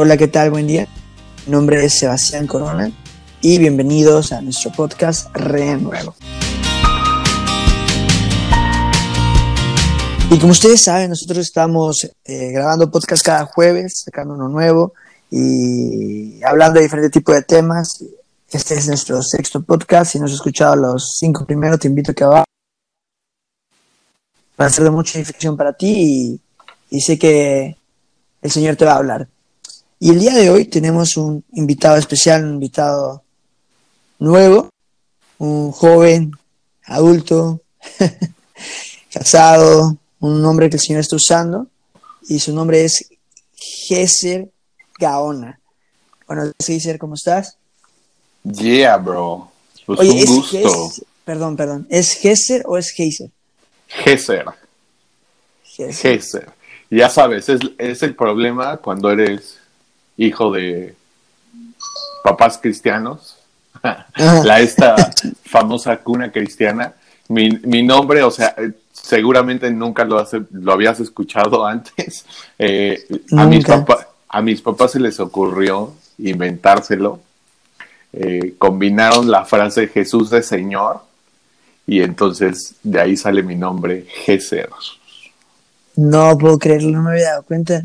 Hola, ¿qué tal? Buen día. Mi nombre es Sebastián Corona y bienvenidos a nuestro podcast Renuevo. Y como ustedes saben, nosotros estamos eh, grabando podcast cada jueves, sacando uno nuevo y hablando de diferentes tipos de temas. Este es nuestro sexto podcast. Si no has escuchado los cinco primeros, te invito a que va a ser de mucha edificación para ti y sé que el Señor te va a hablar. Y el día de hoy tenemos un invitado especial, un invitado nuevo, un joven, adulto, casado, un nombre que el Señor está usando, y su nombre es Geser Gaona. Bueno, Geser, ¿cómo estás? Yeah, bro. Pues Oye, un ¿es gusto. Ges- perdón, perdón, ¿es Geser o es Geiser? Gesser. Gesser. Ya sabes, es, es el problema cuando eres hijo de papás cristianos. La esta famosa cuna cristiana. Mi, mi nombre, o sea, seguramente nunca lo, has, lo habías escuchado antes. Eh, a, mis papá- a mis papás se les ocurrió inventárselo. Eh, combinaron la frase Jesús de Señor y entonces de ahí sale mi nombre, Gesser. No puedo creerlo, no me había dado cuenta.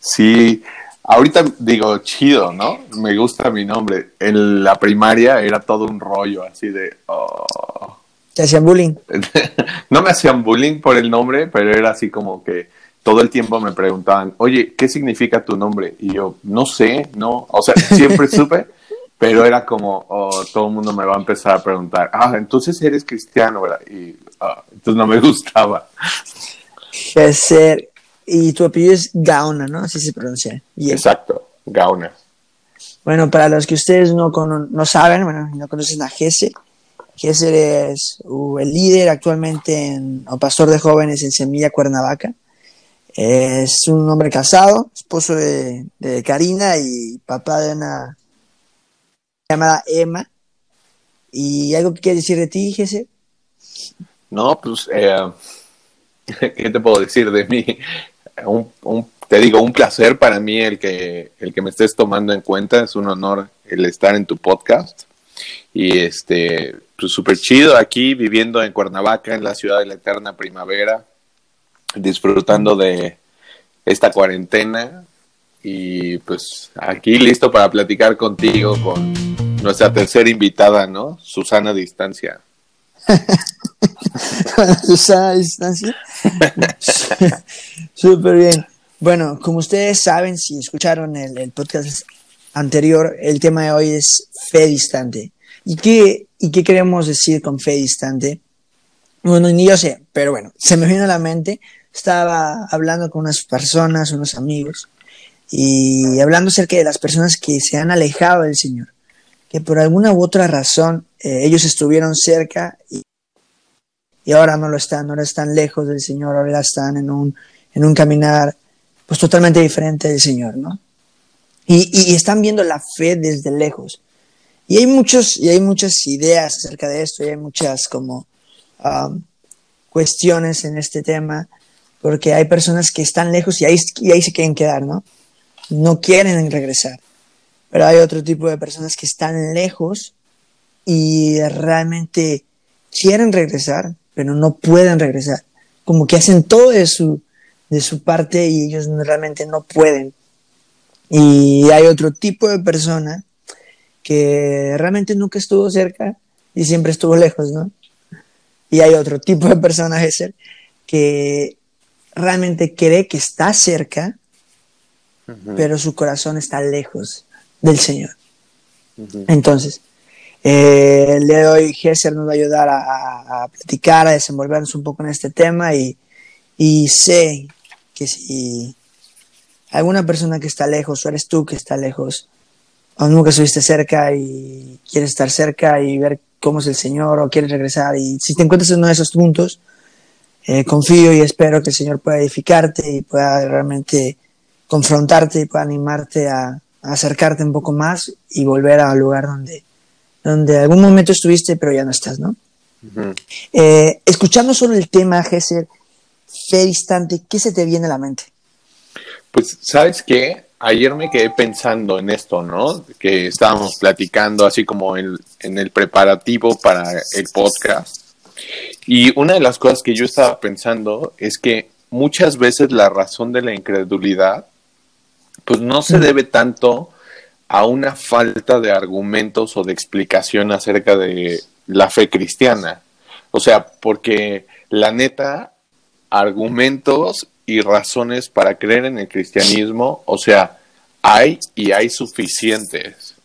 Sí, ahorita digo chido, ¿no? Me gusta mi nombre. En la primaria era todo un rollo así de... oh. Te hacían bullying. no me hacían bullying por el nombre, pero era así como que todo el tiempo me preguntaban, oye, ¿qué significa tu nombre? Y yo, no sé, no, o sea, siempre supe, pero era como, oh, todo el mundo me va a empezar a preguntar, ah, entonces eres cristiano, ¿verdad? Y ah, entonces no me gustaba. Geser. Y tu apellido es Gaona, ¿no? Así se pronuncia. Exacto, Gauna. Bueno, para los que ustedes no, cono- no saben, bueno, no conocen a Geser, Geser es uh, el líder actualmente en, o pastor de jóvenes en Semilla Cuernavaca. Es un hombre casado, esposo de, de Karina y papá de una llamada Emma. ¿Y algo que quieres decir de ti, Geser? No, pues, eh, ¿qué te puedo decir de mí? Un, te digo, un placer para mí el que, el que me estés tomando en cuenta, es un honor el estar en tu podcast. Y este, pues súper chido aquí, viviendo en Cuernavaca, en la ciudad de la eterna primavera, disfrutando de esta cuarentena. Y pues aquí listo para platicar contigo con nuestra tercera invitada, ¿no? Susana Distancia. Susana a distancia. Súper bien. Bueno, como ustedes saben, si escucharon el, el podcast anterior, el tema de hoy es fe distante. ¿Y qué, ¿Y qué queremos decir con fe distante? Bueno, ni yo sé, pero bueno, se me vino a la mente. Estaba hablando con unas personas, unos amigos, y hablando acerca de las personas que se han alejado del Señor, que por alguna u otra razón eh, ellos estuvieron cerca y y ahora no lo están, ahora están lejos del Señor, ahora están en un, en un caminar pues totalmente diferente del Señor, ¿no? Y, y están viendo la fe desde lejos. Y hay muchos, y hay muchas ideas acerca de esto, y hay muchas como um, cuestiones en este tema, porque hay personas que están lejos y ahí, y ahí se quieren quedar, ¿no? No quieren regresar. Pero hay otro tipo de personas que están lejos y realmente quieren regresar, pero no pueden regresar. Como que hacen todo de su, de su parte y ellos realmente no pueden. Y hay otro tipo de persona que realmente nunca estuvo cerca y siempre estuvo lejos, ¿no? Y hay otro tipo de persona, Gesser, que realmente cree que está cerca, pero su corazón está lejos del Señor. Entonces, eh, el día de Gesser nos va a ayudar a, a- a platicar, a desenvolvernos un poco en este tema y, y sé que si alguna persona que está lejos, o eres tú que está lejos, o nunca estuviste cerca y quieres estar cerca y ver cómo es el Señor o quieres regresar y si te encuentras en uno de esos puntos, eh, confío y espero que el Señor pueda edificarte y pueda realmente confrontarte y pueda animarte a, a acercarte un poco más y volver al lugar donde, donde algún momento estuviste pero ya no estás, ¿no? Eh, escuchando solo el tema, Gesser, fe distante, ¿qué se te viene a la mente? Pues, ¿sabes qué? ayer me quedé pensando en esto, ¿no? Que estábamos platicando así como en, en el preparativo para el podcast. Y una de las cosas que yo estaba pensando es que muchas veces la razón de la incredulidad, pues no se debe tanto a una falta de argumentos o de explicación acerca de la fe cristiana. O sea, porque la neta, argumentos y razones para creer en el cristianismo, o sea, hay y hay suficientes.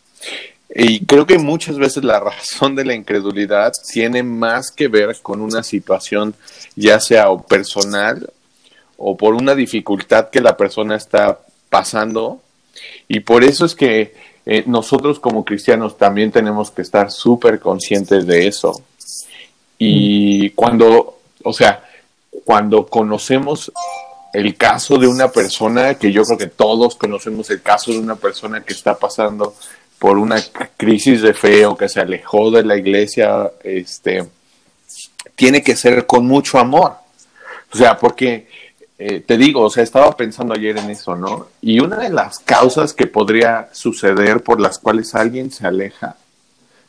Y creo que muchas veces la razón de la incredulidad tiene más que ver con una situación, ya sea o personal o por una dificultad que la persona está pasando. Y por eso es que eh, nosotros como cristianos también tenemos que estar súper conscientes de eso. Y cuando, o sea, cuando conocemos el caso de una persona, que yo creo que todos conocemos el caso de una persona que está pasando por una crisis de fe o que se alejó de la iglesia, este, tiene que ser con mucho amor. O sea, porque eh, te digo, o sea, estaba pensando ayer en eso, ¿no? Y una de las causas que podría suceder por las cuales alguien se aleja,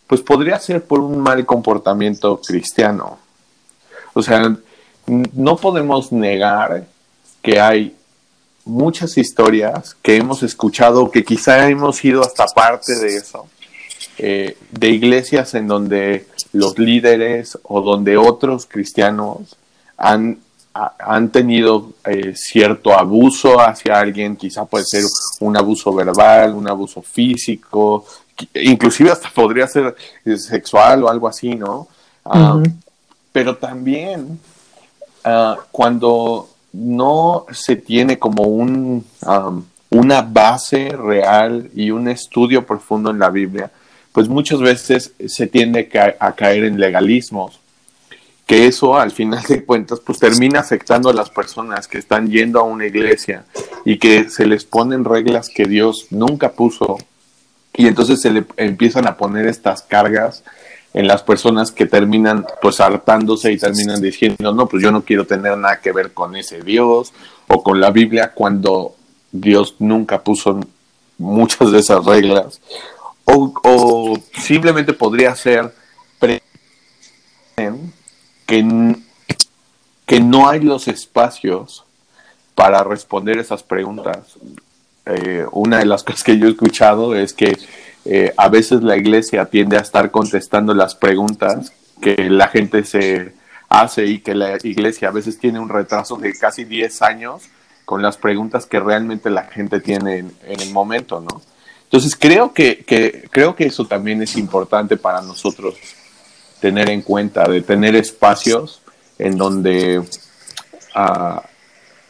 pues podría ser por un mal comportamiento cristiano. O sea, no podemos negar que hay muchas historias que hemos escuchado, que quizá hemos ido hasta parte de eso, eh, de iglesias en donde los líderes o donde otros cristianos han, han tenido eh, cierto abuso hacia alguien, quizá puede ser un abuso verbal, un abuso físico, inclusive hasta podría ser sexual o algo así, ¿no? Ah, pero también ah, cuando no se tiene como un, um, una base real y un estudio profundo en la Biblia, pues muchas veces se tiende a caer en legalismos, que eso al final de cuentas pues termina afectando a las personas que están yendo a una iglesia y que se les ponen reglas que Dios nunca puso y entonces se le empiezan a poner estas cargas en las personas que terminan pues hartándose y terminan diciendo, no, pues yo no quiero tener nada que ver con ese Dios o con la Biblia cuando Dios nunca puso muchas de esas reglas. O, simplemente podría ser que, que no hay los espacios para responder esas preguntas. Eh, una de las cosas que yo he escuchado es que eh, a veces la iglesia tiende a estar contestando las preguntas que la gente se hace y que la iglesia a veces tiene un retraso de casi 10 años con las preguntas que realmente la gente tiene en, el momento, ¿no? Entonces creo que, creo que eso también es importante para nosotros tener en cuenta, de tener espacios en donde ah,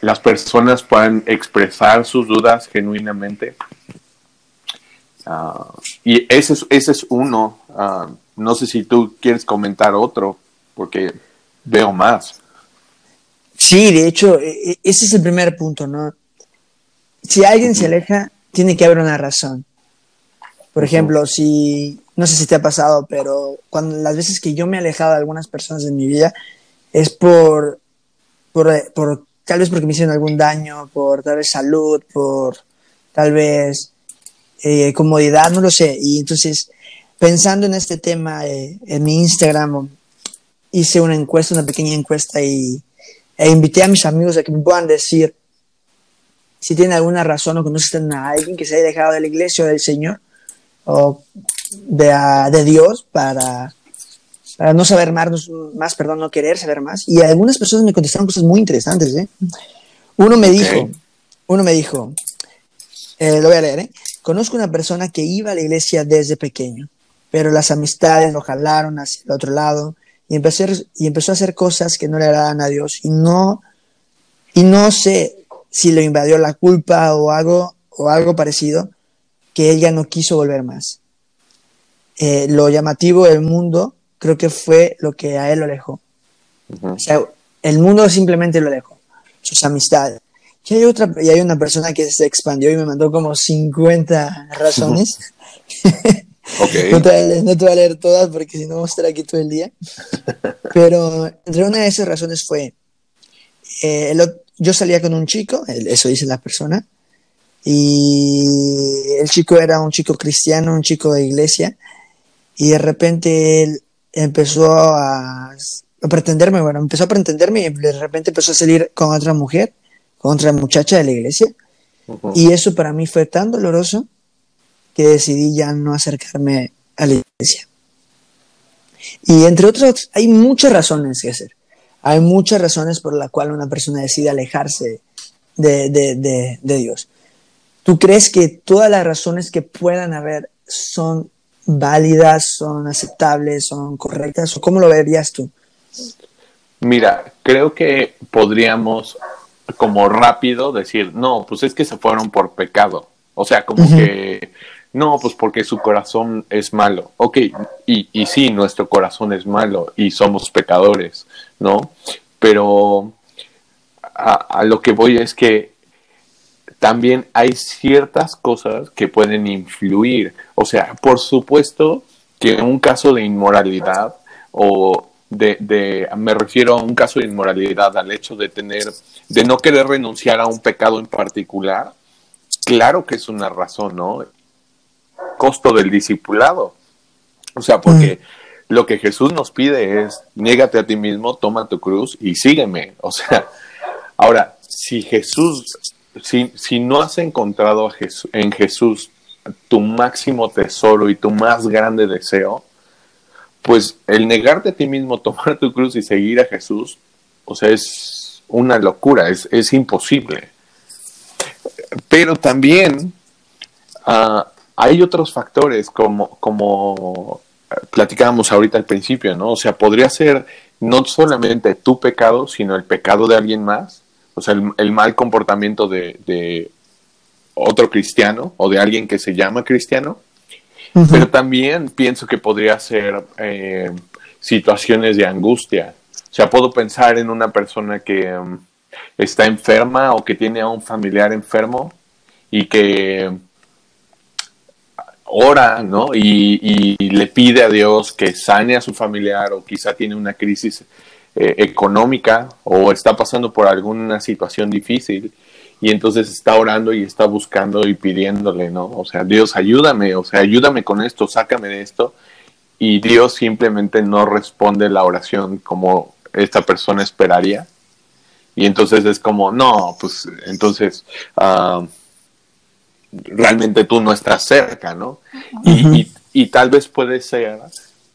las personas puedan expresar sus dudas genuinamente Ah, y ese es, ese es uno. Ah, no sé si tú quieres comentar otro, porque veo más. Sí, de hecho, e, e, ese es el primer punto, ¿no? Si alguien se aleja, tiene que haber una razón. Por ejemplo, si, no sé si te ha pasado, pero cuando las veces que yo me he alejado de algunas personas en mi vida, es por, por, por tal vez porque me hicieron algún daño, por tal vez salud, por tal vez eh, comodidad, no lo sé. Y entonces, pensando en este tema, eh, en mi Instagram hice una encuesta, una pequeña encuesta y e invité a mis amigos a que me puedan decir si tienen alguna razón o conocen a alguien que se haya dejado de la iglesia o del Señor o de, de Dios para, para, no saber más, más, perdón, no querer saber más. Y algunas personas me contestaron cosas muy interesantes. ¿eh? Uno me dijo, uno me dijo, lo voy a leer, ¿eh? Conozco una persona que iba a la iglesia desde pequeño, pero las amistades lo jalaron hacia el otro lado y empezó, y empezó a hacer cosas que no le agradan a Dios y no, y no sé si lo invadió la culpa o algo, o algo parecido, que ella no quiso volver más. Eh, lo llamativo del mundo creo que fue lo que a él lo alejó. O sea, el mundo simplemente lo alejó, sus amistades. Y hay, otra, y hay una persona que se expandió y me mandó como 50 razones. no, te, voy a leer todas porque si no vamos a estar aquí todo el día. Pero entre una de esas razones fue, eh, yo salía con un chico, eso dice la persona, y el chico era un chico cristiano, un chico de iglesia, y de repente él empezó a, pretenderme, bueno, empezó a pretenderme y de repente empezó a salir con otra mujer, con otra muchacha de la iglesia, y eso para mí fue tan doloroso que decidí ya no acercarme a la iglesia. Y entre otros, hay muchas razones que hacer. Hay muchas razones por las cuales una persona decide alejarse de, de, de, Dios. ¿Tú crees que todas las razones que puedan haber son válidas, son aceptables, son correctas? ¿O cómo lo verías tú? Mira, creo que podríamos como rápido decir, no, pues es que se fueron por pecado. O sea, como que no, pues porque su corazón es malo. Ok, y, y sí, nuestro corazón es malo y somos pecadores, ¿no? Pero a, lo que voy es que también hay ciertas cosas que pueden influir. O sea, por supuesto que en un caso de inmoralidad o de, de, me refiero a un caso de inmoralidad, al hecho de tener, de no querer renunciar a un pecado en particular, claro que es una razón, ¿no? costo del discipulado. O sea, porque mm. lo que Jesús nos pide es, niégate a ti mismo, toma tu cruz y sígueme. O sea, ahora, si Jesús, si, si no has encontrado a Jesús, en Jesús tu máximo tesoro y tu más grande deseo, pues el negarte a ti mismo, tomar tu cruz y seguir a Jesús, o sea, es una locura, es, es imposible. Pero también uh, hay otros factores como, como platicábamos ahorita al principio, ¿no? O sea, podría ser no solamente tu pecado, sino el pecado de alguien más, o sea, el, mal comportamiento de, otro cristiano o de alguien que se llama cristiano, pero también pienso que podría ser eh, situaciones de angustia. O sea, puedo pensar en una persona que um, está enferma o que tiene a un familiar enfermo y que ora, ¿no? Y, le pide a Dios que sane a su familiar o quizá tiene una crisis eh, económica o está pasando por alguna situación difícil y entonces está orando y está buscando y pidiéndole, ¿no? O sea, Dios ayúdame, o sea, ayúdame con esto, sácame de esto y Dios simplemente no responde la oración como esta persona esperaría. Y entonces es como, no, pues entonces... Uh, realmente tú no estás cerca, ¿no? y, tal vez puede ser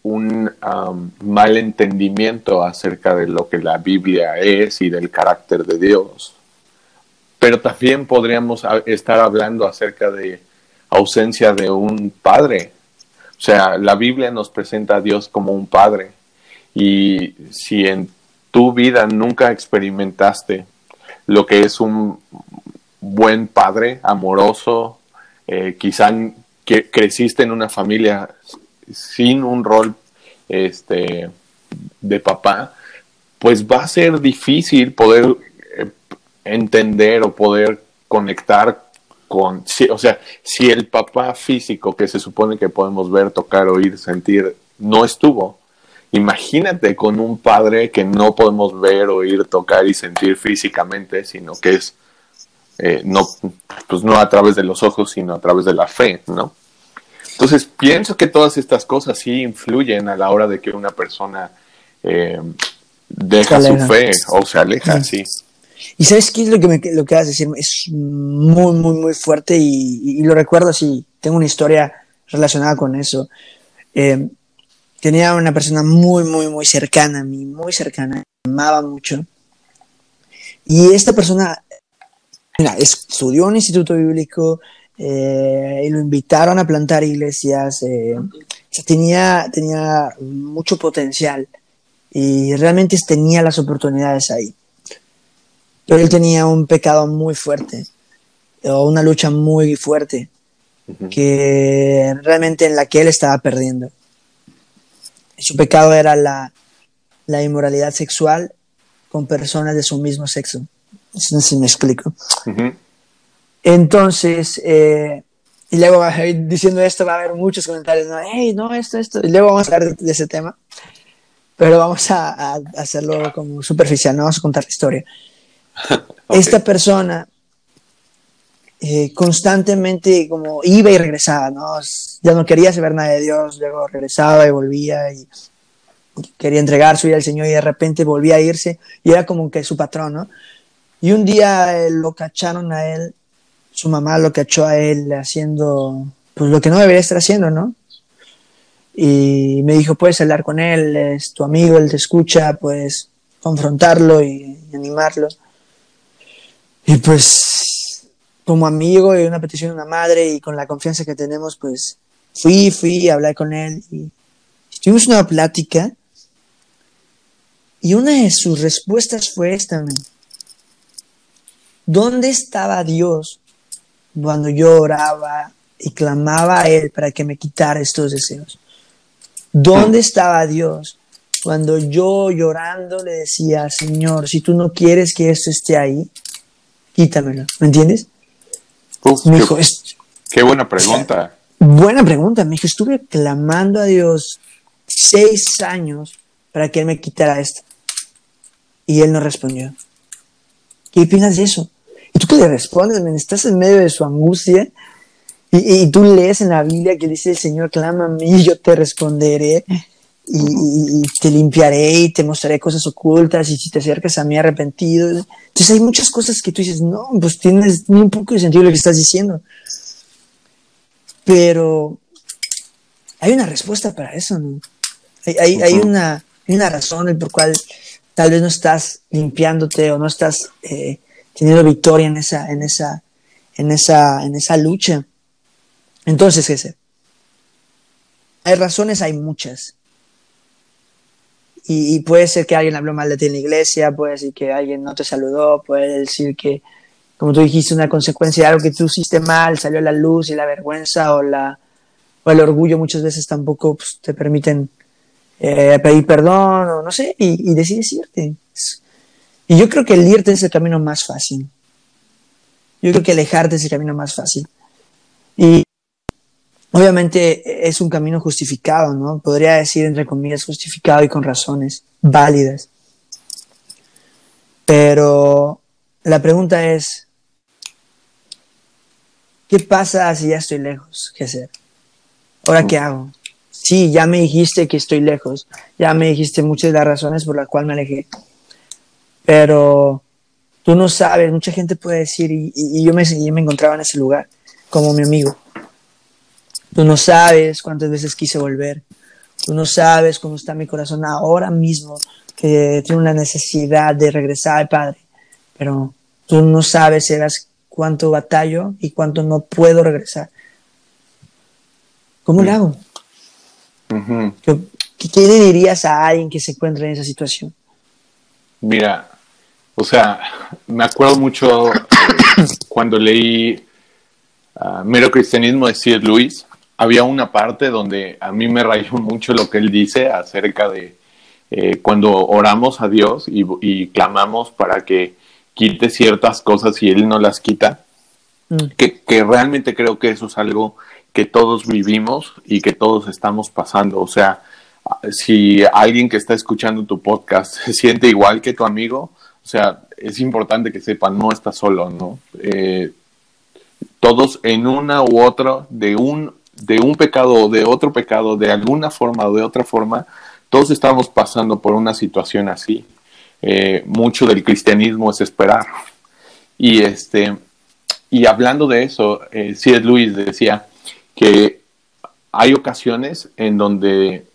un um, mal entendimiento acerca de lo que la Biblia es y del carácter de Dios. Pero también podríamos estar hablando acerca de ausencia de un padre. O sea, la Biblia nos presenta a Dios como un padre. Y si en tu vida nunca experimentaste lo que es un buen padre, amoroso, eh, quizá que creciste en una familia sin un rol este, de papá, pues va a ser difícil poder eh, entender o poder conectar con, o sea, si el papá físico que se supone que podemos ver, tocar, oír, sentir, no estuvo, imagínate con un padre que no podemos ver, oír, tocar y sentir físicamente, sino que es eh, no, pues no a través de los ojos, sino a través de la fe, ¿no? Entonces, pienso que todas estas cosas sí influyen a la hora de que una persona eh, deja su fe o se aleja, sí. Y sabes qué es lo que, me, lo que vas a decir, es muy, muy, muy fuerte y, lo recuerdo así, tengo una historia relacionada con eso. Eh, tenía una persona muy, muy, muy cercana a mí, muy cercana, me amaba mucho. Y esta persona Mira, estudió en un instituto bíblico eh, y lo invitaron a plantar iglesias. Eh, tenía, tenía mucho potencial y realmente tenía las oportunidades ahí. Pero él tenía un pecado muy fuerte, o una lucha muy fuerte, que realmente en la que él estaba perdiendo. Su pecado era la, la inmoralidad sexual con personas de su mismo sexo. No sé si me explico. Entonces, eh, y luego diciendo esto va a haber muchos comentarios, no, hey, no, esto, esto, y luego vamos a hablar de, ese tema, pero vamos a, hacerlo como superficial, no vamos a contar la historia. Esta persona eh, constantemente como iba y regresaba, ¿no? Ya no quería saber nada de Dios, luego regresaba y volvía y quería entregar su vida al Señor y de repente volvía a irse y era como que su patrón, ¿no? Y un día eh, lo cacharon a él, su mamá lo cachó a él haciendo pues lo que no debería estar haciendo, ¿no? Y me dijo, puedes hablar con él, es tu amigo, él te escucha, puedes confrontarlo y animarlo. Y pues como amigo y una petición de una madre y con la confianza que tenemos, pues fui, fui, a hablar con él y tuvimos una plática y una de sus respuestas fue esta, ¿dónde estaba Dios cuando yo oraba y clamaba a Él para que me quitara estos deseos? ¿Dónde estaba Dios cuando yo llorando le decía, Señor, si tú no quieres que esto esté ahí, quítamelo? ¿Me entiendes? qué, buena pregunta. buena pregunta. Me dijo, estuve clamando a Dios seis años para que Él me quitara esto. Y Él no respondió. ¿Qué opinas de eso? Y tú qué le respondes, estás en medio de su angustia y, y, tú lees en la Biblia que dice el Señor, clama a mí y yo te responderé y, te limpiaré y te mostraré cosas ocultas y si te acercas a mí arrepentido. Entonces hay muchas cosas que tú dices, no, pues tienes un poco de sentido lo que estás diciendo. Pero hay una respuesta para eso, ¿no? Hay, hay, una, una razón por cual tal vez no estás limpiándote o no estás eh, teniendo victoria en esa, en esa, en esa, en esa lucha. Entonces, ¿qué Hay razones, hay muchas. Y, puede ser que alguien habló mal de ti en la iglesia, puede decir que alguien no te saludó, puede decir que, como tú dijiste, una consecuencia de algo que tú hiciste mal, salió la luz y la vergüenza o, la, o el orgullo muchas veces tampoco pues, te permiten eh, pedir perdón o no sé, y, y decides irte. Y yo creo que el irte es el camino más fácil. Yo creo que alejarte es el camino más fácil. Y Obviamente es un camino justificado, ¿no? Podría decir, entre comillas, justificado y con razones válidas. Pero la pregunta es, ¿qué pasa si ya estoy lejos, hacer? ¿Ahora qué hago? Sí, ya me dijiste que estoy lejos, ya me dijiste muchas de las razones por las cuales me alejé, pero tú no sabes, mucha gente puede decir, y, yo, me, yo me encontraba en ese lugar como mi amigo Tú no sabes cuántas veces quise volver. Tú no sabes cómo está mi corazón ahora mismo, que tiene una necesidad de regresar al Padre. Pero tú no sabes, Eras, cuánto batallo y cuánto no puedo regresar. ¿Cómo lo hago? ¿Qué, le dirías a alguien que se encuentra en esa situación? Mira, o sea, me acuerdo mucho cuando leí uh, Mero Cristianismo de C.S. Lewis había una parte donde a mí me rayó mucho lo que él dice acerca de eh, cuando oramos a Dios y, clamamos para que quite ciertas cosas y Él no las quita, mm. que, realmente creo que eso es algo que todos vivimos y que todos estamos pasando. O sea, si alguien que está escuchando tu podcast se siente igual que tu amigo, sea, es importante que sepa, no está solo, ¿no? Eh, todos en una u otra, de un de un pecado o de otro pecado, de alguna forma o de otra forma, todos estamos pasando por una situación así. Eh, mucho del cristianismo es esperar. Y, este, y hablando de eso, eh, C.S. Decía que hay ocasiones en donde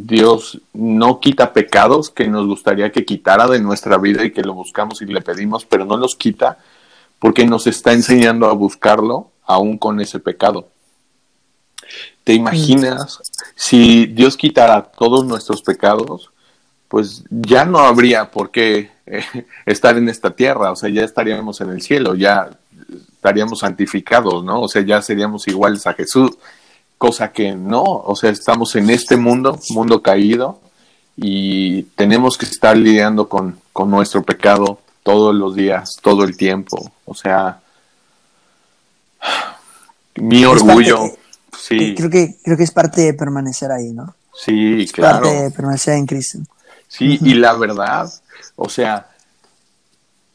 Dios no quita pecados que nos gustaría que quitara de nuestra vida y que lo buscamos y le pedimos, pero no los quita porque nos está enseñando a buscarlo aún con ese pecado. ¿Te imaginas si Dios quitara todos nuestros pecados? Pues ya no habría por qué eh, estar en esta tierra, o sea, ya estaríamos en el cielo, ya estaríamos santificados, ¿no? O sea, ya seríamos iguales a Jesús, cosa que no, o sea, estamos en este mundo, mundo caído, y tenemos que estar lidiando con, con nuestro pecado todos los días, todo el tiempo, o sea, mi orgullo. Sí. Creo que, creo que es parte de permanecer ahí, ¿no? Sí, claro. Parte de permanecer en Cristo. Sí, y la verdad, o sea,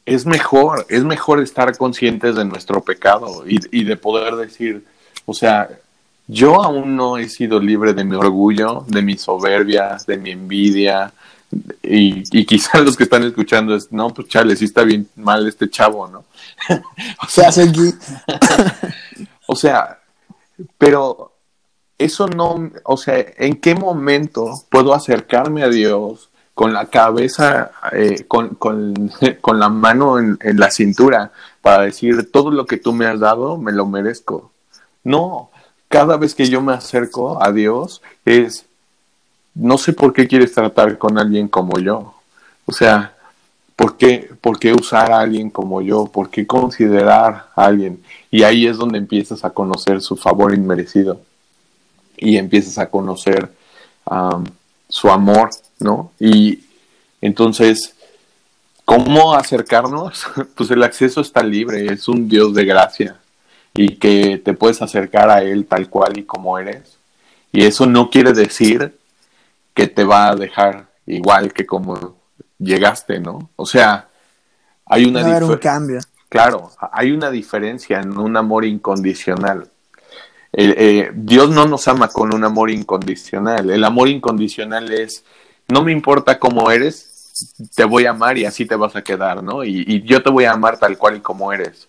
es mejor, es mejor estar conscientes de nuestro pecado y, y de poder decir, o sea, yo aún no he sido libre de mi orgullo, de mi soberbia, de mi envidia, y, y quizás los que están escuchando es, no, pues chale, sí está bien mal este chavo, ¿no? o sea, o sea, pero eso no, o sea, ¿en qué momento puedo acercarme a Dios con la cabeza, eh, con, con, con, la mano en, en, la cintura para decir, todo lo que tú me has dado, me lo merezco? No, cada vez que yo me acerco a Dios es, no sé por qué quieres tratar con alguien como yo. O sea, ¿por qué, ¿por qué usar a alguien como yo? ¿Por qué considerar a alguien? Y ahí es donde empiezas a conocer su favor inmerecido y empiezas a conocer su amor, ¿no? Y entonces, ¿cómo acercarnos? Pues el acceso está libre, es un Dios de gracia y que te puedes acercar a Él tal cual y como eres. Y eso no quiere decir que te va a dejar igual que como llegaste, ¿no? O sea, hay una un cambio. Claro, hay una diferencia en un amor incondicional. Eh, Dios no nos ama con un amor incondicional. El amor incondicional es, no me importa cómo eres, te voy a amar y así te vas a quedar, ¿no? Y, y yo te voy a amar tal cual y como eres.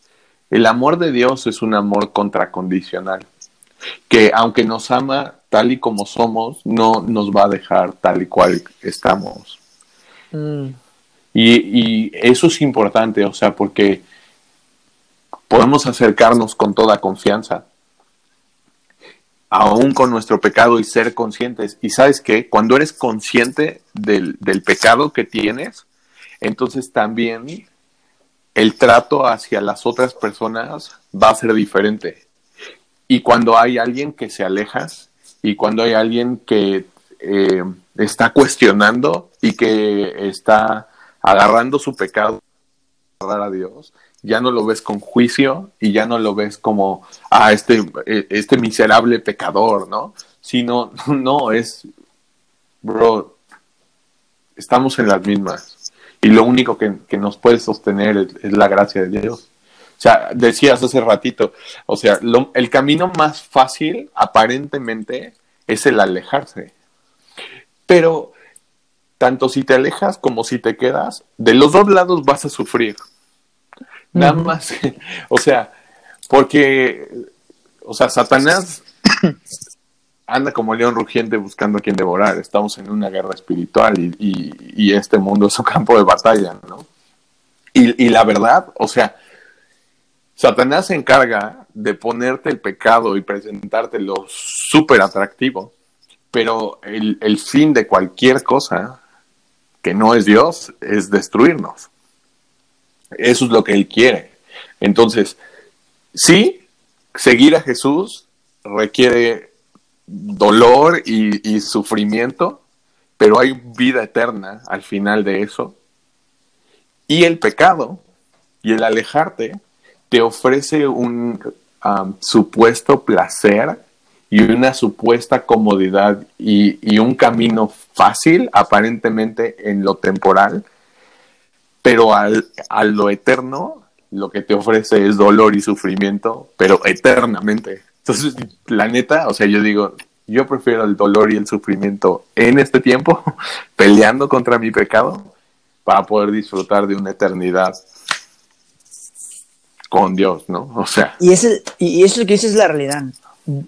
El amor de Dios es un amor contracondicional, que aunque nos ama tal y como somos, no nos va a dejar tal y cual estamos. Mm. Y, y, eso es importante, o sea, porque podemos acercarnos con toda confianza, aún con nuestro pecado y ser conscientes. Y sabes que cuando eres consciente del, del pecado que tienes, entonces también el trato hacia las otras personas va a ser diferente. Y cuando hay alguien que se aleja y cuando hay alguien que eh, está cuestionando y que está agarrando su pecado a Dios, ya no lo ves con juicio y ya no lo ves como, ah, este, este miserable pecador, ¿no? Sino, no, es, bro, estamos en las mismas y lo único que, nos puede sostener es, la gracia de Dios. O sea, decías hace ratito, o sea, el camino más fácil aparentemente es el alejarse. Pero tanto si te alejas como si te quedas, de los dos lados vas a sufrir. Nada más, o sea, porque, o sea, Satanás anda como león rugiente buscando a quien devorar. Estamos en una guerra espiritual y, este mundo es un campo de batalla, ¿no? Y, la verdad, o sea, Satanás se encarga de ponerte el pecado y presentártelo súper atractivo, pero el, el fin de cualquier cosa que no es Dios es destruirnos. Eso es lo que Él quiere. Entonces, sí, seguir a Jesús requiere dolor y, sufrimiento, pero hay vida eterna al final de eso. Y el pecado y el alejarte te ofrece un supuesto placer y una supuesta comodidad y, y, un camino fácil aparentemente en lo temporal, pero al, a lo eterno lo que te ofrece es dolor y sufrimiento, pero eternamente. Entonces, la neta, o sea, yo digo, yo prefiero el dolor y el sufrimiento en este tiempo, peleando contra mi pecado, para poder disfrutar de una eternidad con Dios, ¿no? O sea. Y, ese, y eso que dices es la realidad.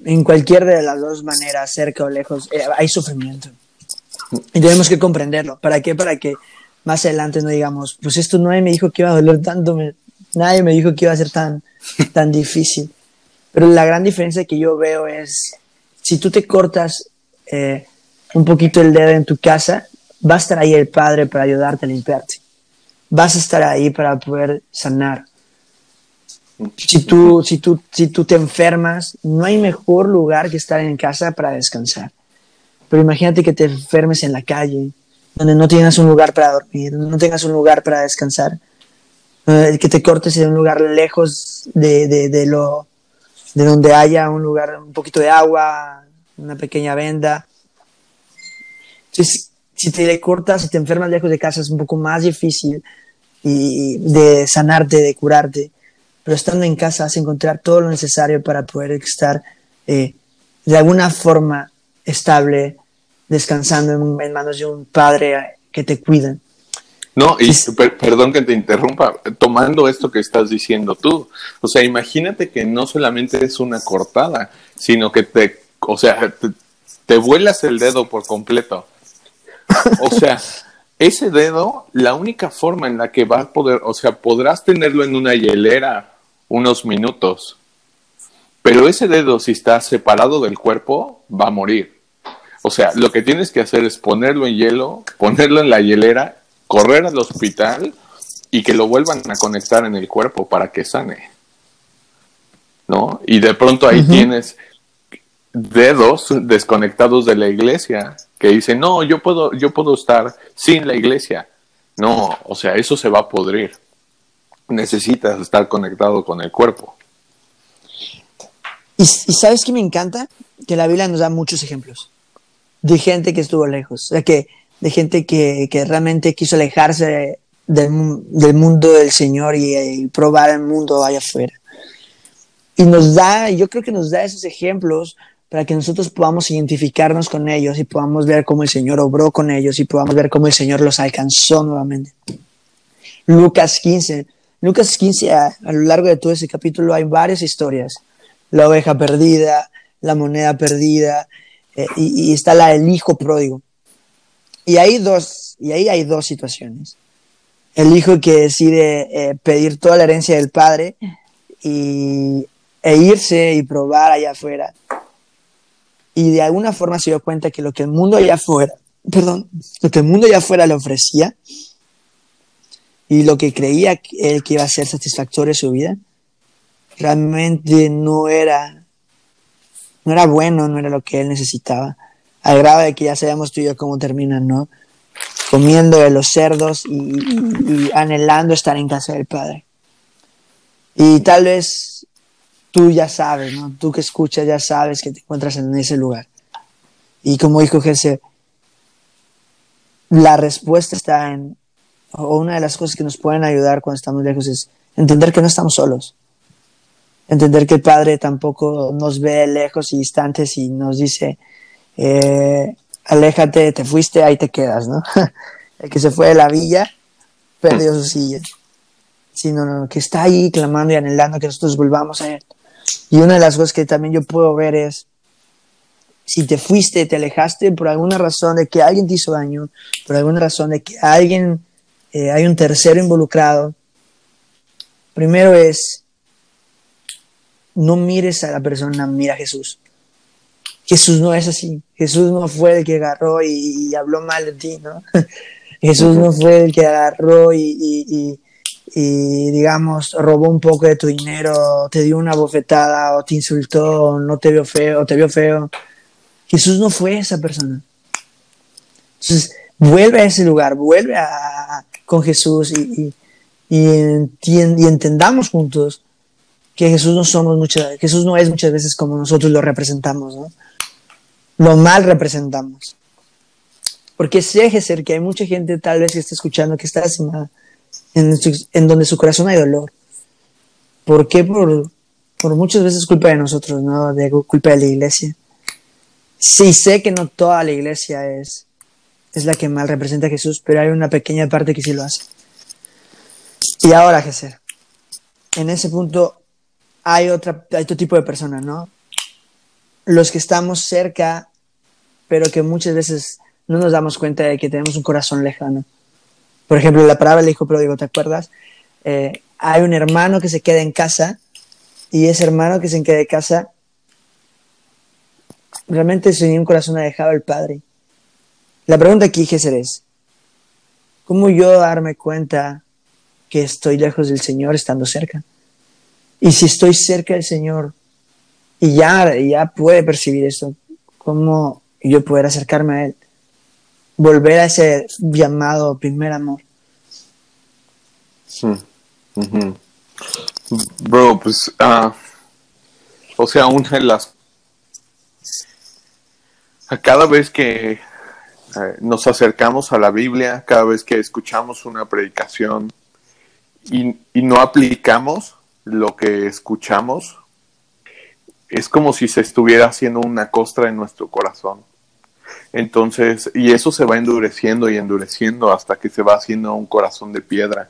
En cualquier de las dos maneras, cerca o lejos, eh, hay sufrimiento. Y tenemos que comprenderlo. ¿Para qué? Para que más adelante no digamos, pues esto nadie me dijo que iba a doler tanto, nadie me dijo que iba a ser tan, tan difícil. Pero la gran diferencia que yo veo es, si tú te cortas eh, un poquito el dedo en tu casa, va a estar ahí el Padre para ayudarte a limpiarte. Vas a estar ahí para poder sanar. Si tú, si, tú, si tú te enfermas, no hay mejor lugar que estar en casa para descansar. Pero imagínate que te enfermes en la calle, donde no tengas un lugar para dormir, donde no tengas un lugar para descansar, eh, que te cortes en un lugar lejos de, de, de, lo, de donde haya un lugar, un poquito de agua, una pequeña venda. Entonces, si te cortas, si te enfermas lejos de casa es un poco más difícil y de sanarte, de curarte, pero estando en casa vas a encontrar todo lo necesario para poder estar eh, de alguna forma estable, descansando en, manos de un padre que te cuida. No, y perdón que te interrumpa, tomando esto que estás diciendo tú, o sea, imagínate que no solamente es una cortada, sino que te, o sea, te vuelas el dedo por completo. O sea, ese dedo, la única forma en la que va a poder, o sea, podrás tenerlo en una hielera unos minutos, pero ese dedo, si está separado del cuerpo, va a morir. O sea, lo que tienes que hacer es ponerlo en hielo, ponerlo en la hielera, correr al hospital y que lo vuelvan a conectar en el cuerpo para que sane. ¿No? Y de pronto ahí tienes dedos desconectados de la iglesia que dicen, no, yo puedo, yo puedo estar sin la iglesia. No, o sea, eso se va a podrir. Necesitas estar conectado con el cuerpo. Y, sabes que me encanta que la Biblia nos da muchos ejemplos de gente que estuvo lejos, o sea, que, de gente que, que realmente quiso alejarse del, del, mundo del Señor y, y probar el mundo allá afuera. Y nos da, yo creo que nos da esos ejemplos para que nosotros podamos identificarnos con ellos y podamos ver cómo el Señor obró con ellos y podamos ver cómo el Señor los alcanzó nuevamente. Lucas 15. Lucas 15, a, lo largo de todo ese capítulo hay varias historias. La oveja perdida, la moneda perdida, eh, y, está la del hijo pródigo. Y hay dos, y ahí hay dos situaciones. El hijo que decide eh, pedir toda la herencia del padre y, e irse y probar allá afuera y de alguna forma se dio cuenta que lo que el mundo allá afuera, perdón, lo que el mundo allá afuera le ofrecía y lo que creía que, que iba a ser satisfactorio en su vida, realmente no era, no era bueno, no era lo que él necesitaba. Al grado de que ya sabemos tú y yo cómo terminan, ¿no? Comiendo de los cerdos y, anhelando estar en casa del Padre. Y tal vez tú ya sabes, ¿no? Tú que escuchas ya sabes que te encuentras en ese lugar. Y como dijo Jesse, la respuesta está en, o una de las cosas que nos pueden ayudar cuando estamos lejos es entender que no estamos solos. Entender que el Padre tampoco nos ve lejos y distantes y nos dice, eh, aléjate, te fuiste, ahí te quedas, ¿no? el que se fue de la villa perdió su silla. Sino que está ahí clamando y anhelando que nosotros volvamos a Él. Y una de las cosas que también yo puedo ver es, si te fuiste, te alejaste por alguna razón de que alguien te hizo daño, por alguna razón de que alguien, eh, hay un tercero involucrado, primero es, no mires a la persona, mira a Jesús. Jesús no es así. Jesús no fue el que agarró y, habló mal de ti, ¿no? Jesús no fue el que agarró y, digamos robó un poco de tu dinero, te dio una bofetada o te insultó, o no te vio feo, o te vio feo. Jesús no fue esa persona. Entonces, vuelve a ese lugar, vuelve con Jesús y, y, entendamos juntos que Jesús no somos muchas, Jesús no es muchas veces como nosotros lo representamos, ¿no? Lo mal representamos. Porque sé, ser que hay mucha gente tal vez que está escuchando que está lastimada en, donde su corazón hay dolor. ¿Por qué? Por, por muchas veces culpa de nosotros, ¿no? De culpa de la iglesia. Sí sé que no toda la iglesia es, es la que mal representa a Jesús, pero hay una pequeña parte que sí lo hace. Y ahora, Jesús, en ese punto hay, otra, hay otro tipo de personas, ¿no? Los que estamos cerca, pero que muchas veces no nos damos cuenta de que tenemos un corazón lejano. Por ejemplo, la palabra del hijo pródigo, ¿te acuerdas? Eh, hay un hermano que se queda en casa y ese hermano que se queda en casa realmente sin un corazón ha dejado el padre. La pregunta aquí, Jesús, es, ¿cómo yo darme cuenta que estoy lejos del Señor estando cerca? Y si estoy cerca del Señor y ya, ya puede percibir esto, ¿cómo yo poder acercarme a Él? volver a ese llamado primer amor. Bro, pues, uh, o sea, una de las... Cada vez que eh, nos acercamos a la Biblia, cada vez que escuchamos una predicación, y, y no aplicamos lo que escuchamos, es como si se estuviera haciendo una costra en nuestro corazón. Entonces, y eso se va endureciendo y endureciendo hasta que se va haciendo un corazón de piedra.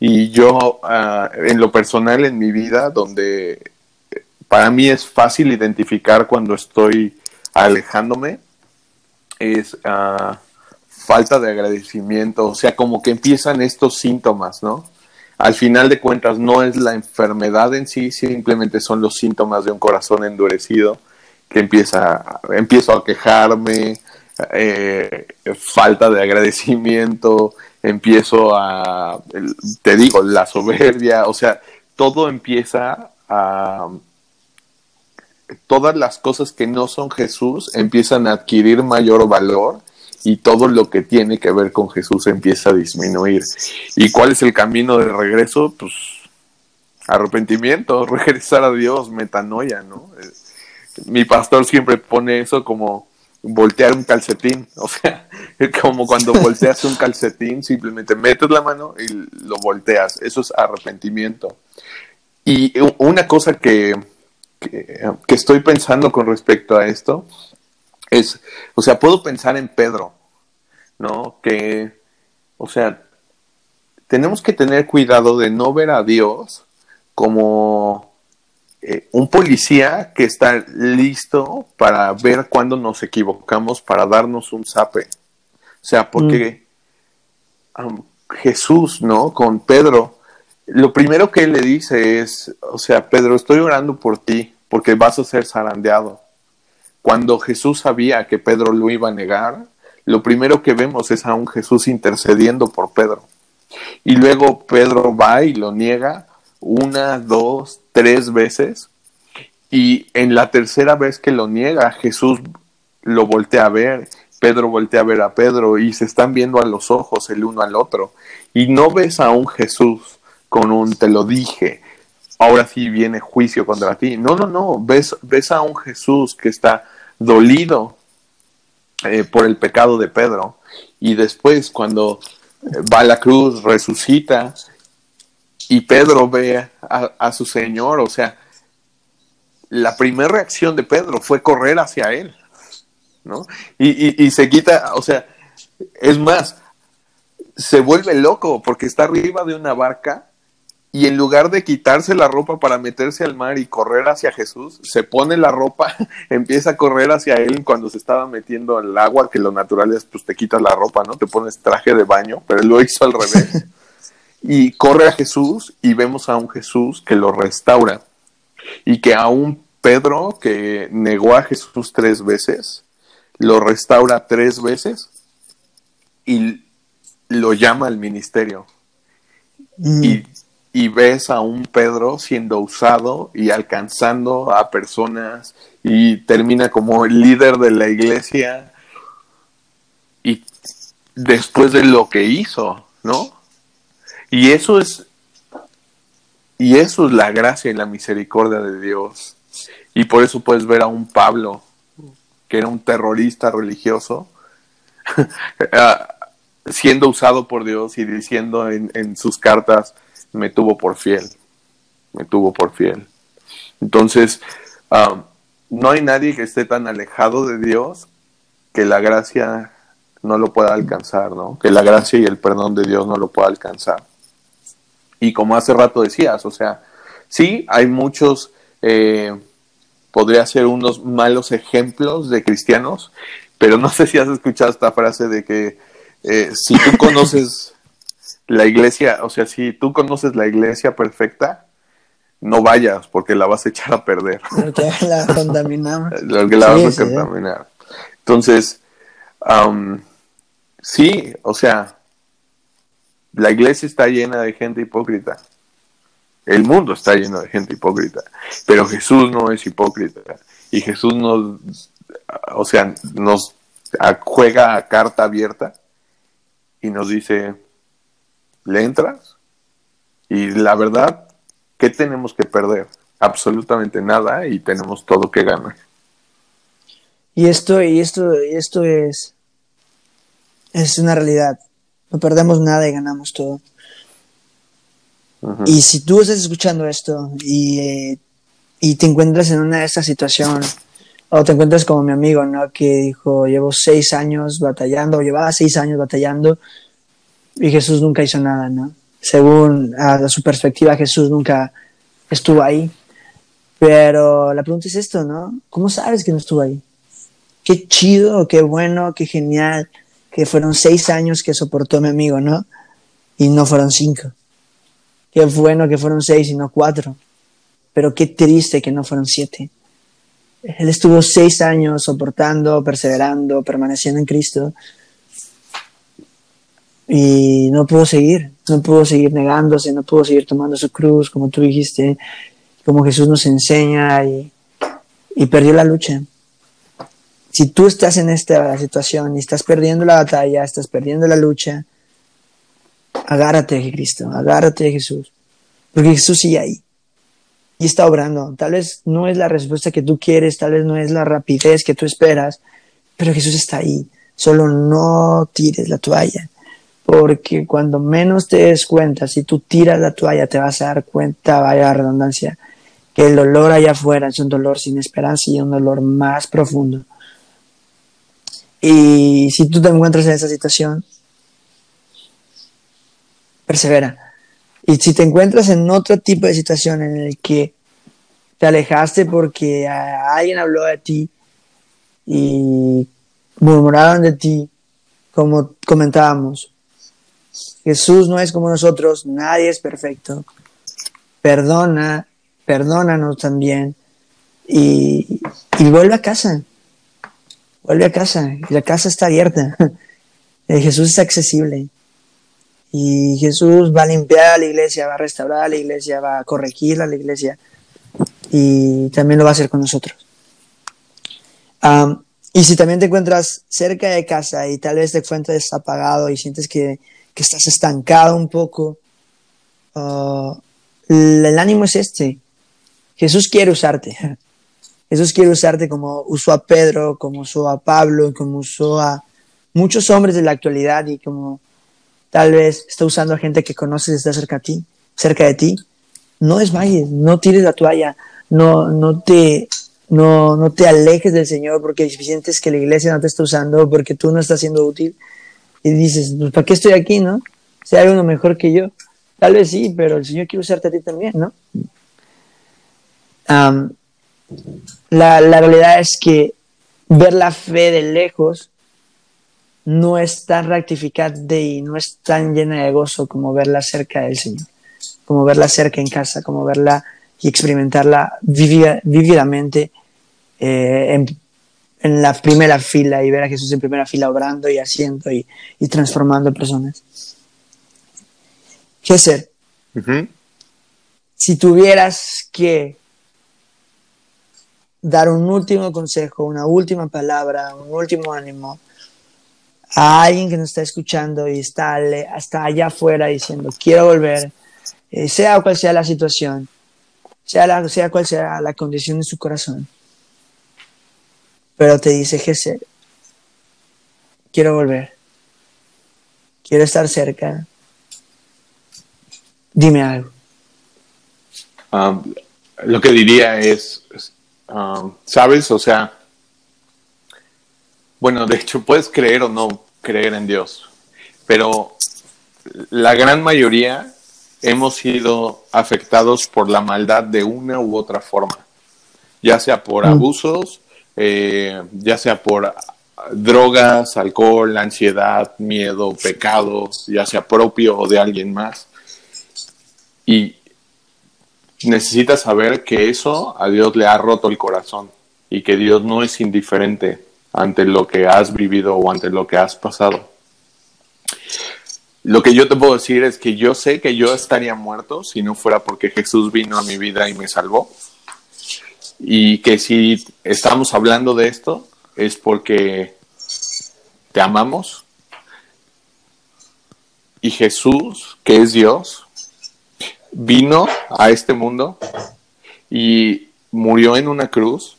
Y yo, ah, en lo personal, en mi vida, donde para mí es fácil identificar cuando estoy alejándome, es ah, falta de agradecimiento, o sea, como que empiezan estos síntomas, ¿no? Al final de cuentas no es la enfermedad en sí, simplemente son los síntomas de un corazón endurecido que empieza, empiezo a quejarme, eh, falta de agradecimiento, empiezo a, te digo, la soberbia, o sea, todo empieza a, todas las cosas que no son Jesús empiezan a adquirir mayor valor y todo lo que tiene que ver con Jesús empieza a disminuir. ¿Y cuál es el camino de regreso? Pues arrepentimiento, regresar a Dios, metanoia, ¿no? Eh, mi pastor siempre pone eso como voltear un calcetín, o sea, como cuando volteas un calcetín, simplemente metes la mano y lo volteas, eso es arrepentimiento. Y una cosa que, que, estoy pensando con respecto a esto es, o sea, puedo pensar en Pedro, ¿no? Que, o sea, tenemos que tener cuidado de no ver a Dios como eh, un policía que está listo para ver cuándo nos equivocamos, para darnos un zape. O sea, porque mm. Jesús, ¿no? Con Pedro, lo primero que él le dice es, o sea, Pedro, estoy orando por ti porque vas a ser zarandeado. Cuando Jesús sabía que Pedro lo iba a negar, lo primero que vemos es a un Jesús intercediendo por Pedro. Y luego Pedro va y lo niega una, dos, tres veces. Y en la tercera vez que lo niega, Jesús lo voltea a ver, Pedro voltea a ver a Pedro y se están viendo a los ojos el uno al otro. Y no ves a un Jesús con un te lo dije, ahora sí viene juicio contra ti. No, no, no, ves, ves a un Jesús que está dolido eh, por el pecado de Pedro. Y después cuando va a la cruz, resucita y Pedro ve a, su Señor, o sea, la primera reacción de Pedro fue correr hacia él, ¿no? Y, y, se quita, o sea, es más, se vuelve loco porque está arriba de una barca y en lugar de quitarse la ropa para meterse al mar y correr hacia Jesús, se pone la ropa, empieza a correr hacia él cuando se estaba metiendo al agua, que lo natural es pues te quitas la ropa, ¿no? Te pones traje de baño, pero él lo hizo al revés. y corre a Jesús y vemos a un Jesús que lo restaura y que a un Pedro que negó a Jesús tres veces, lo restaura tres veces y lo llama al ministerio. Mm. Y, y, ves a un Pedro siendo usado y alcanzando a personas y termina como el líder de la iglesia y después de lo que hizo, ¿no? Y eso es, y eso es la gracia y la misericordia de Dios. Y por eso puedes ver a un Pablo, que era un terrorista religioso, siendo usado por Dios y diciendo en, sus cartas, me tuvo por fiel, me tuvo por fiel. Entonces, ah, no hay nadie que esté tan alejado de Dios que la gracia no lo pueda alcanzar, ¿no? Que la gracia y el perdón de Dios no lo pueda alcanzar. Y como hace rato decías, o sea, sí, hay muchos, eh, podría ser unos malos ejemplos de cristianos, pero no sé si has escuchado esta frase de que eh, si tú conoces la iglesia, o sea, si tú conoces la iglesia perfecta, no vayas porque la vas a echar a perder. Porque la contaminamos. Porque la vas a contaminar. Entonces, sí, o sea, la iglesia está llena de gente hipócrita. El mundo está lleno de gente hipócrita. Pero Jesús no es hipócrita. Y Jesús nos, o sea, nos juega a carta abierta y nos dice, ¿le entras? Y la verdad, ¿qué tenemos que perder? Absolutamente nada y tenemos todo que ganar. Y esto, y esto, y esto es, es una realidad. No perdemos nada y ganamos todo. Y si tú estás escuchando esto y, eh, y te encuentras en una de estas situaciones, o te encuentras como mi amigo, ¿no? Que dijo, llevo seis años batallando, o llevaba seis años batallando, y Jesús nunca hizo nada, ¿no? Según a, su perspectiva, Jesús nunca estuvo ahí. Pero la pregunta es esto, ¿no? ¿Cómo sabes que no estuvo ahí? Qué chido, qué bueno, qué genial, que fueron seis años que soportó mi amigo, ¿no? Y no fueron cinco. Qué bueno que fueron seis y no cuatro. Pero qué triste que no fueron siete. Él estuvo seis años soportando, perseverando, permaneciendo en Cristo. Y no pudo seguir, no pudo seguir negándose, no pudo seguir tomando su cruz, como tú dijiste, como Jesús nos enseña, y, y perdió la lucha. Si tú estás en esta situación y estás perdiendo la batalla, estás perdiendo la lucha, agárrate de Cristo, agárrate de Jesús, porque Jesús sigue ahí y está obrando. Tal vez no es la respuesta que tú quieres, tal vez no es la rapidez que tú esperas, pero Jesús está ahí. Solo no tires la toalla, porque cuando menos te des cuenta, si tú tiras la toalla, te vas a dar cuenta, vaya la redundancia, que el dolor allá afuera es un dolor sin esperanza y un dolor más profundo. Y si tú te encuentras en esa situación, persevera. Y si te encuentras en otro tipo de situación en el que te alejaste porque alguien habló de ti y murmuraron de ti, como comentábamos, Jesús no es como nosotros, nadie es perfecto. Perdona, perdónanos también y, y vuelve a casa. Vuelve a casa. La casa está abierta. Jesús es accesible. Y Jesús va a limpiar a la iglesia, va a restaurar a la iglesia, va a corregir a la iglesia y también lo va a hacer con nosotros. y si también te encuentras cerca de casa y tal vez te encuentres apagado y sientes que, que estás estancado un poco, uh, el ánimo es este. Jesús quiere usarte. Jesús quiere usarte como usó a Pedro, como usó a Pablo, como usó a muchos hombres de la actualidad y como tal vez está usando a gente que conoces está cerca de ti, cerca de ti, no desmayes, no tires la toalla, no, no te no, no te alejes del Señor porque sientes que la iglesia no te está usando, porque tú no estás siendo útil. Y dices, pues, ¿para qué estoy aquí, no? Si hay uno mejor que yo. Tal vez sí, pero el Señor quiere usarte a ti también, ¿no? la, la realidad es que ver la fe de lejos no es tan rectificante y no es tan llena de gozo como verla cerca del Señor, como verla cerca en casa, como verla y experimentarla vívidamente eh, en, la primera fila y ver a Jesús en primera fila obrando y haciendo y, transformando personas. ¿Qué hacer? Si tuvieras que dar un último consejo, una última palabra, un último ánimo a alguien que nos está escuchando y está, allá afuera diciendo, quiero volver, eh, sea cual sea la situación, sea, sea cual sea la condición de su corazón. Pero te dice Jesús, quiero volver, quiero estar cerca, dime algo. Um, lo que diría es, um, ¿sabes? O sea, bueno, de hecho, puedes creer o no creer en Dios, pero la gran mayoría hemos sido afectados por la maldad de una u otra forma, ya sea por mm. abusos, eh, ya sea por drogas, alcohol, ansiedad, miedo, pecado, ya sea propio o de alguien más. Y necesitas saber que eso a Dios le ha roto el corazón y que Dios no es indiferente ante lo que has vivido o ante lo que has pasado. Lo que yo te puedo decir es que yo sé que yo estaría muerto si no fuera porque Jesús vino a mi vida y me salvó. Y que si estamos hablando de esto es porque te amamos. Y Jesús, que es Dios, vino a este mundo y murió en una cruz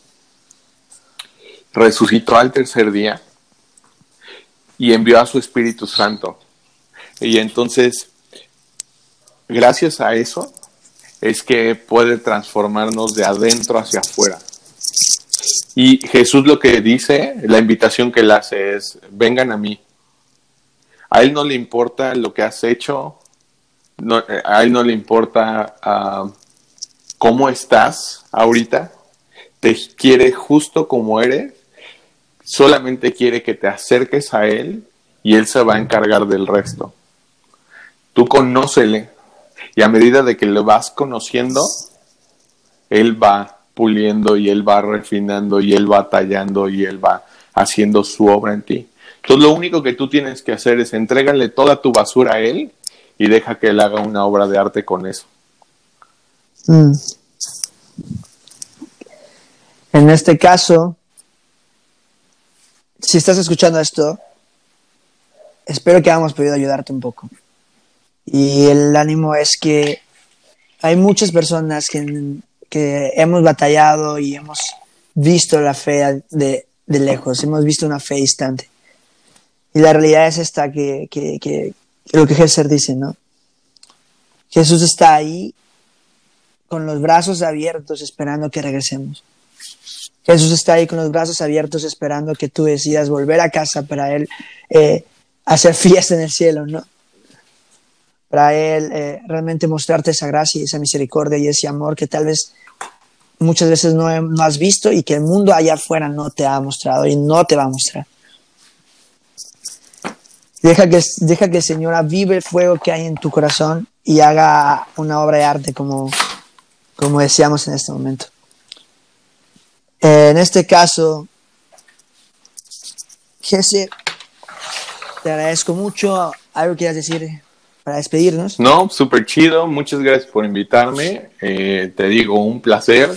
resucitó al tercer día y envió a su Espíritu Santo. Y entonces gracias a eso es que puede transformarnos de adentro hacia afuera. Y Jesús lo que dice, la invitación que hace es, vengan a mí. A él no le importa lo que has hecho, a él no le importa ah, cómo estás ahorita, te quiere justo como eres, solamente quiere que te acerques a él y él se va a encargar del resto. Tú conócele y a medida de que lo vas conociendo, él va puliendo y él va refinando y él va tallando y él va haciendo su obra en ti. Entonces lo único que tú tienes que hacer es entrégale toda tu basura a él y deja que él haga una obra de arte con eso. Mm. En este caso, si estás escuchando esto, espero que hayamos podido ayudarte un poco. Y el ánimo es que hay muchas personas que, que hemos batallado y hemos visto la fe de, de, lejos, hemos visto una fe distante. Y la realidad es esta que, que, que lo que Jesús dice, ¿no? Jesús está ahí con los brazos abiertos esperando que regresemos. Jesús está ahí con los brazos abiertos esperando que tú decidas volver a casa para Él eh, hacer fiesta en el cielo, ¿no? Para Él eh, realmente mostrarte esa gracia y esa misericordia y ese amor que tal vez muchas veces no, no has visto y que el mundo allá afuera no te ha mostrado y no te va a mostrar. Deja que, deja que el Señor avive el fuego que hay en tu corazón y haga una obra de arte como, como decíamos en este momento. en este caso, Jesse, te agradezco mucho. ¿Algo quieras decir para despedirnos? No, súper chido. Muchas gracias por invitarme. Eh, te digo, un placer.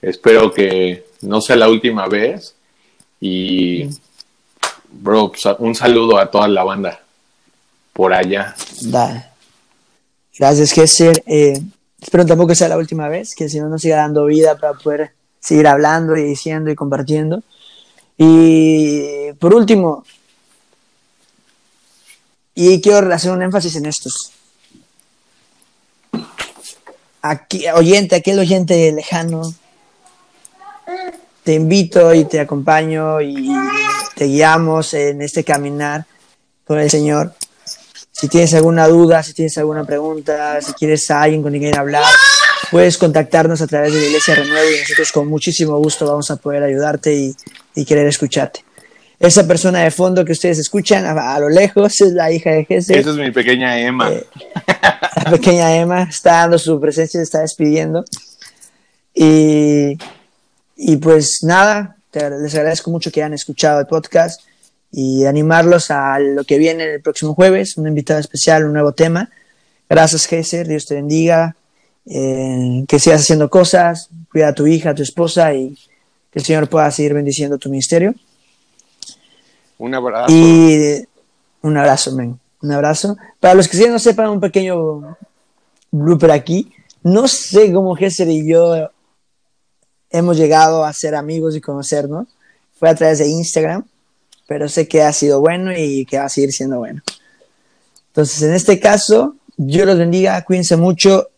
Espero que no sea la última vez. Y, bro, pues, un saludo a toda la banda por allá. Gracias, Gesser. Eh, espero tampoco sea la última vez, que si no nos siga dando vida para poder seguir hablando y diciendo y compartiendo. Y por último, y quiero hacer un énfasis en estos. Aquí, oyente, aquel oyente lejano, te invito y te acompaño y te guiamos en este caminar con el Señor. Si tienes alguna duda, si tienes alguna pregunta, si quieres a alguien con quien hablar, puedes contactarnos a través de la Iglesia Renuevo y nosotros con muchísimo gusto vamos a poder ayudarte y, querer escucharte. Esa persona de fondo que ustedes escuchan a, lo lejos es la hija de Jesús. Esa es mi pequeña Emma. Eh, la pequeña Emma está dando su presencia, se está despidiendo. Y, y pues nada, les agradezco mucho que hayan escuchado el podcast y animarlos a lo que viene el próximo jueves, un invitado especial, un nuevo tema. Gracias, Gesser, Dios te bendiga, eh, que sigas haciendo cosas, cuida a tu hija, a tu esposa y que el Señor pueda seguir bendiciendo tu ministerio. Un abrazo. Y un abrazo, men. Un abrazo. Para los que sí no sepan, un pequeño blooper aquí. No sé cómo Gesser y yo hemos llegado a ser amigos y conocernos. Fue a través de Instagram pero sé que ha sido bueno y que va a seguir siendo bueno. Entonces, en este caso, yo los bendiga, cuídense mucho